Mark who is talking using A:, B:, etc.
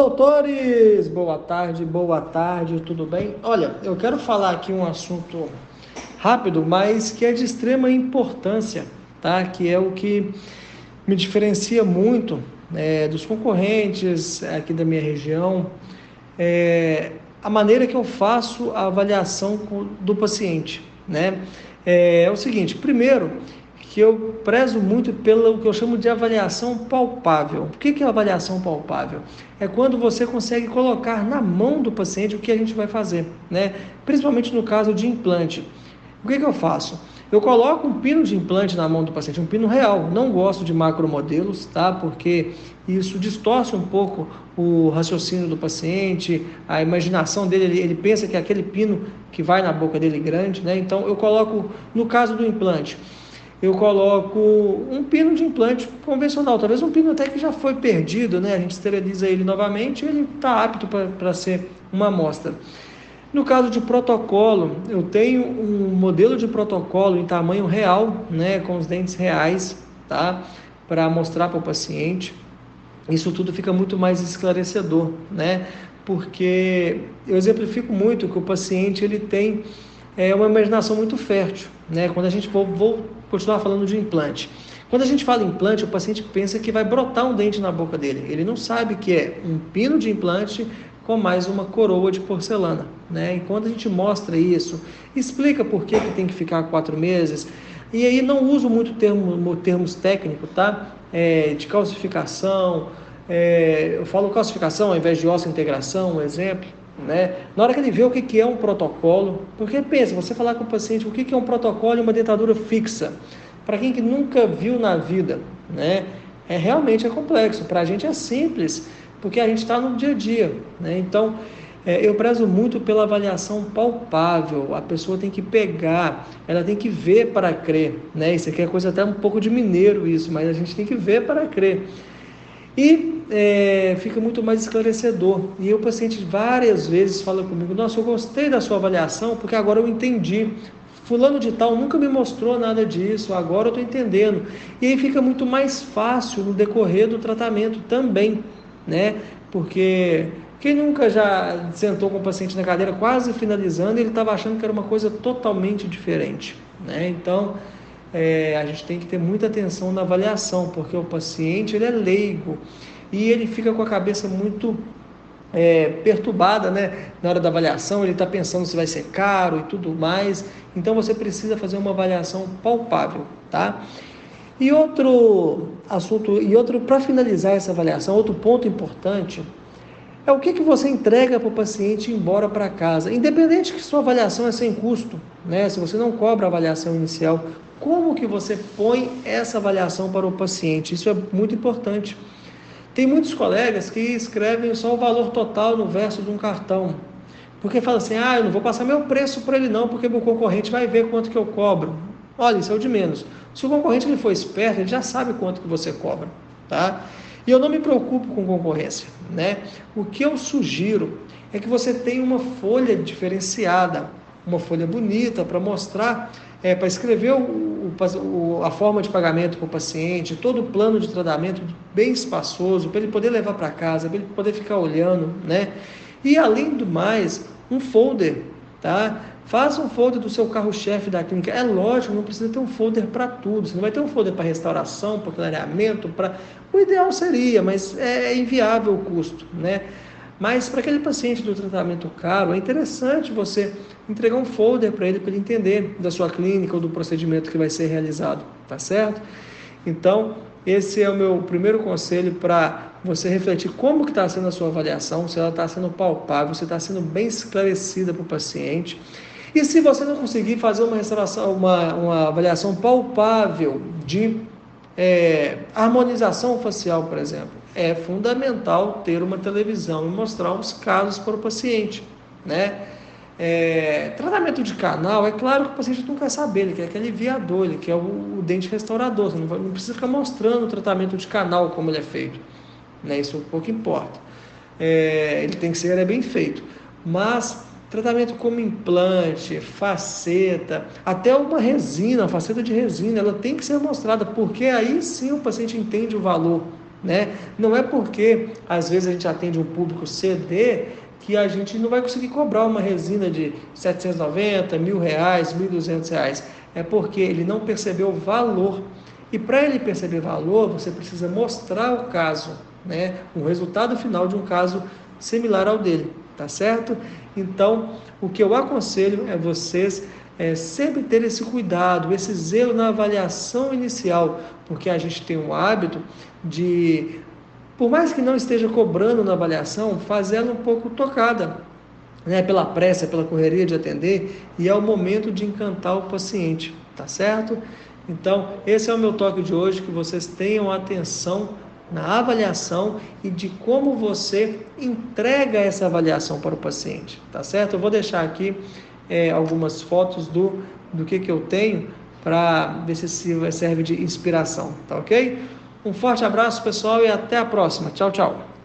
A: doutores! Boa tarde, boa tarde, tudo bem? Olha, eu quero falar aqui um assunto rápido, mas que é de extrema importância, tá? Que é o que me diferencia muito é, dos concorrentes aqui da minha região, é, a maneira que eu faço a avaliação do paciente, né? É, é o seguinte, primeiro, que eu prezo muito pelo que eu chamo de avaliação palpável. O que é avaliação palpável? É quando você consegue colocar na mão do paciente o que a gente vai fazer, né? Principalmente no caso de implante. O que, que eu faço? Eu coloco um pino de implante na mão do paciente, um pino real. Não gosto de macromodelos, tá? Porque isso distorce um pouco o raciocínio do paciente, a imaginação dele. Ele, ele pensa que é aquele pino que vai na boca dele grande, né? Então eu coloco, no caso do implante, eu coloco um pino de implante convencional, talvez um pino até que já foi perdido, né? A gente esteriliza ele novamente, ele está apto para ser uma amostra. No caso de protocolo, eu tenho um modelo de protocolo em tamanho real, né, com os dentes reais, tá? Para mostrar para o paciente. Isso tudo fica muito mais esclarecedor, né? Porque eu exemplifico muito que o paciente ele tem é, uma imaginação muito fértil, né? Quando a gente vou, vou continuar falando de implante. Quando a gente fala implante, o paciente pensa que vai brotar um dente na boca dele. Ele não sabe que é um pino de implante com mais uma coroa de porcelana. Né? E quando a gente mostra isso, explica por que, que tem que ficar quatro meses, e aí não uso muito termo, termos técnicos, tá? É, de calcificação, é, eu falo calcificação ao invés de osso integração, um exemplo. Né? Na hora que ele vê o que é um protocolo, porque pensa, você falar com o paciente o que é um protocolo e uma dentadura fixa, para quem que nunca viu na vida, né? é realmente é complexo. Para a gente é simples, porque a gente está no dia a dia. Né? Então, é, eu prezo muito pela avaliação palpável. A pessoa tem que pegar, ela tem que ver para crer. Né? Isso aqui é coisa até um pouco de mineiro isso, mas a gente tem que ver para crer. E é, fica muito mais esclarecedor. E o paciente várias vezes fala comigo: Nossa, eu gostei da sua avaliação porque agora eu entendi. Fulano de tal nunca me mostrou nada disso, agora eu estou entendendo. E aí fica muito mais fácil no decorrer do tratamento também, né? Porque quem nunca já sentou com o paciente na cadeira quase finalizando ele estava achando que era uma coisa totalmente diferente, né? Então é, a gente tem que ter muita atenção na avaliação, porque o paciente ele é leigo e ele fica com a cabeça muito é, perturbada, né? Na hora da avaliação, ele está pensando se vai ser caro e tudo mais. Então você precisa fazer uma avaliação palpável, tá? E outro assunto, e outro para finalizar essa avaliação, outro ponto importante é o que, que você entrega para o paciente ir embora para casa. Independente que sua avaliação é sem custo, né? Se você não cobra a avaliação inicial, como que você põe essa avaliação para o paciente? Isso é muito importante. Tem muitos colegas que escrevem só o valor total no verso de um cartão. Porque fala assim: "Ah, eu não vou passar meu preço para ele não, porque meu concorrente vai ver quanto que eu cobro". Olha, isso é o de menos. Se o concorrente ele for esperto, ele já sabe quanto que você cobra, tá? E eu não me preocupo com concorrência, né? O que eu sugiro é que você tenha uma folha diferenciada, uma folha bonita para mostrar é, para escrever o, a forma de pagamento para o paciente, todo o plano de tratamento bem espaçoso, para ele poder levar para casa, para ele poder ficar olhando, né? E além do mais, um folder, tá? Faça um folder do seu carro-chefe da clínica. É lógico, não precisa ter um folder para tudo. Você não vai ter um folder para restauração, para clareamento, para. O ideal seria, mas é inviável o custo, né? Mas para aquele paciente do tratamento caro, é interessante você entregar um folder para ele, para ele entender da sua clínica ou do procedimento que vai ser realizado, tá certo? Então, esse é o meu primeiro conselho para você refletir como que está sendo a sua avaliação, se ela está sendo palpável, se está sendo bem esclarecida para o paciente. E se você não conseguir fazer uma restauração, uma, uma avaliação palpável de é, harmonização facial, por exemplo, é fundamental ter uma televisão e mostrar os casos para o paciente, né? É, tratamento de canal, é claro que o paciente não quer saber, ele quer aquele viador, ele quer o, o dente restaurador, você não, vai, não, precisa ficar mostrando o tratamento de canal como ele é feito, né? Isso um pouco importa. É, ele tem que ser é bem feito, mas tratamento como implante, faceta, até uma resina, uma faceta de resina, ela tem que ser mostrada, porque aí sim o paciente entende o valor Né? Não é porque às vezes a gente atende um público CD que a gente não vai conseguir cobrar uma resina de 790, mil reais, 1.200 reais. É porque ele não percebeu o valor. E para ele perceber valor, você precisa mostrar o caso, né? o resultado final de um caso similar ao dele, tá certo? Então, o que eu aconselho é vocês é, sempre ter esse cuidado, esse zelo na avaliação inicial, porque a gente tem um hábito de, por mais que não esteja cobrando na avaliação, fazer ela um pouco tocada, né, pela pressa, pela correria de atender, e é o momento de encantar o paciente, tá certo? Então, esse é o meu toque de hoje, que vocês tenham atenção na avaliação e de como você entrega essa avaliação para o paciente, tá certo? Eu vou deixar aqui é, algumas fotos do, do que, que eu tenho para ver se serve de inspiração, tá ok? Um forte abraço, pessoal, e até a próxima. Tchau, tchau.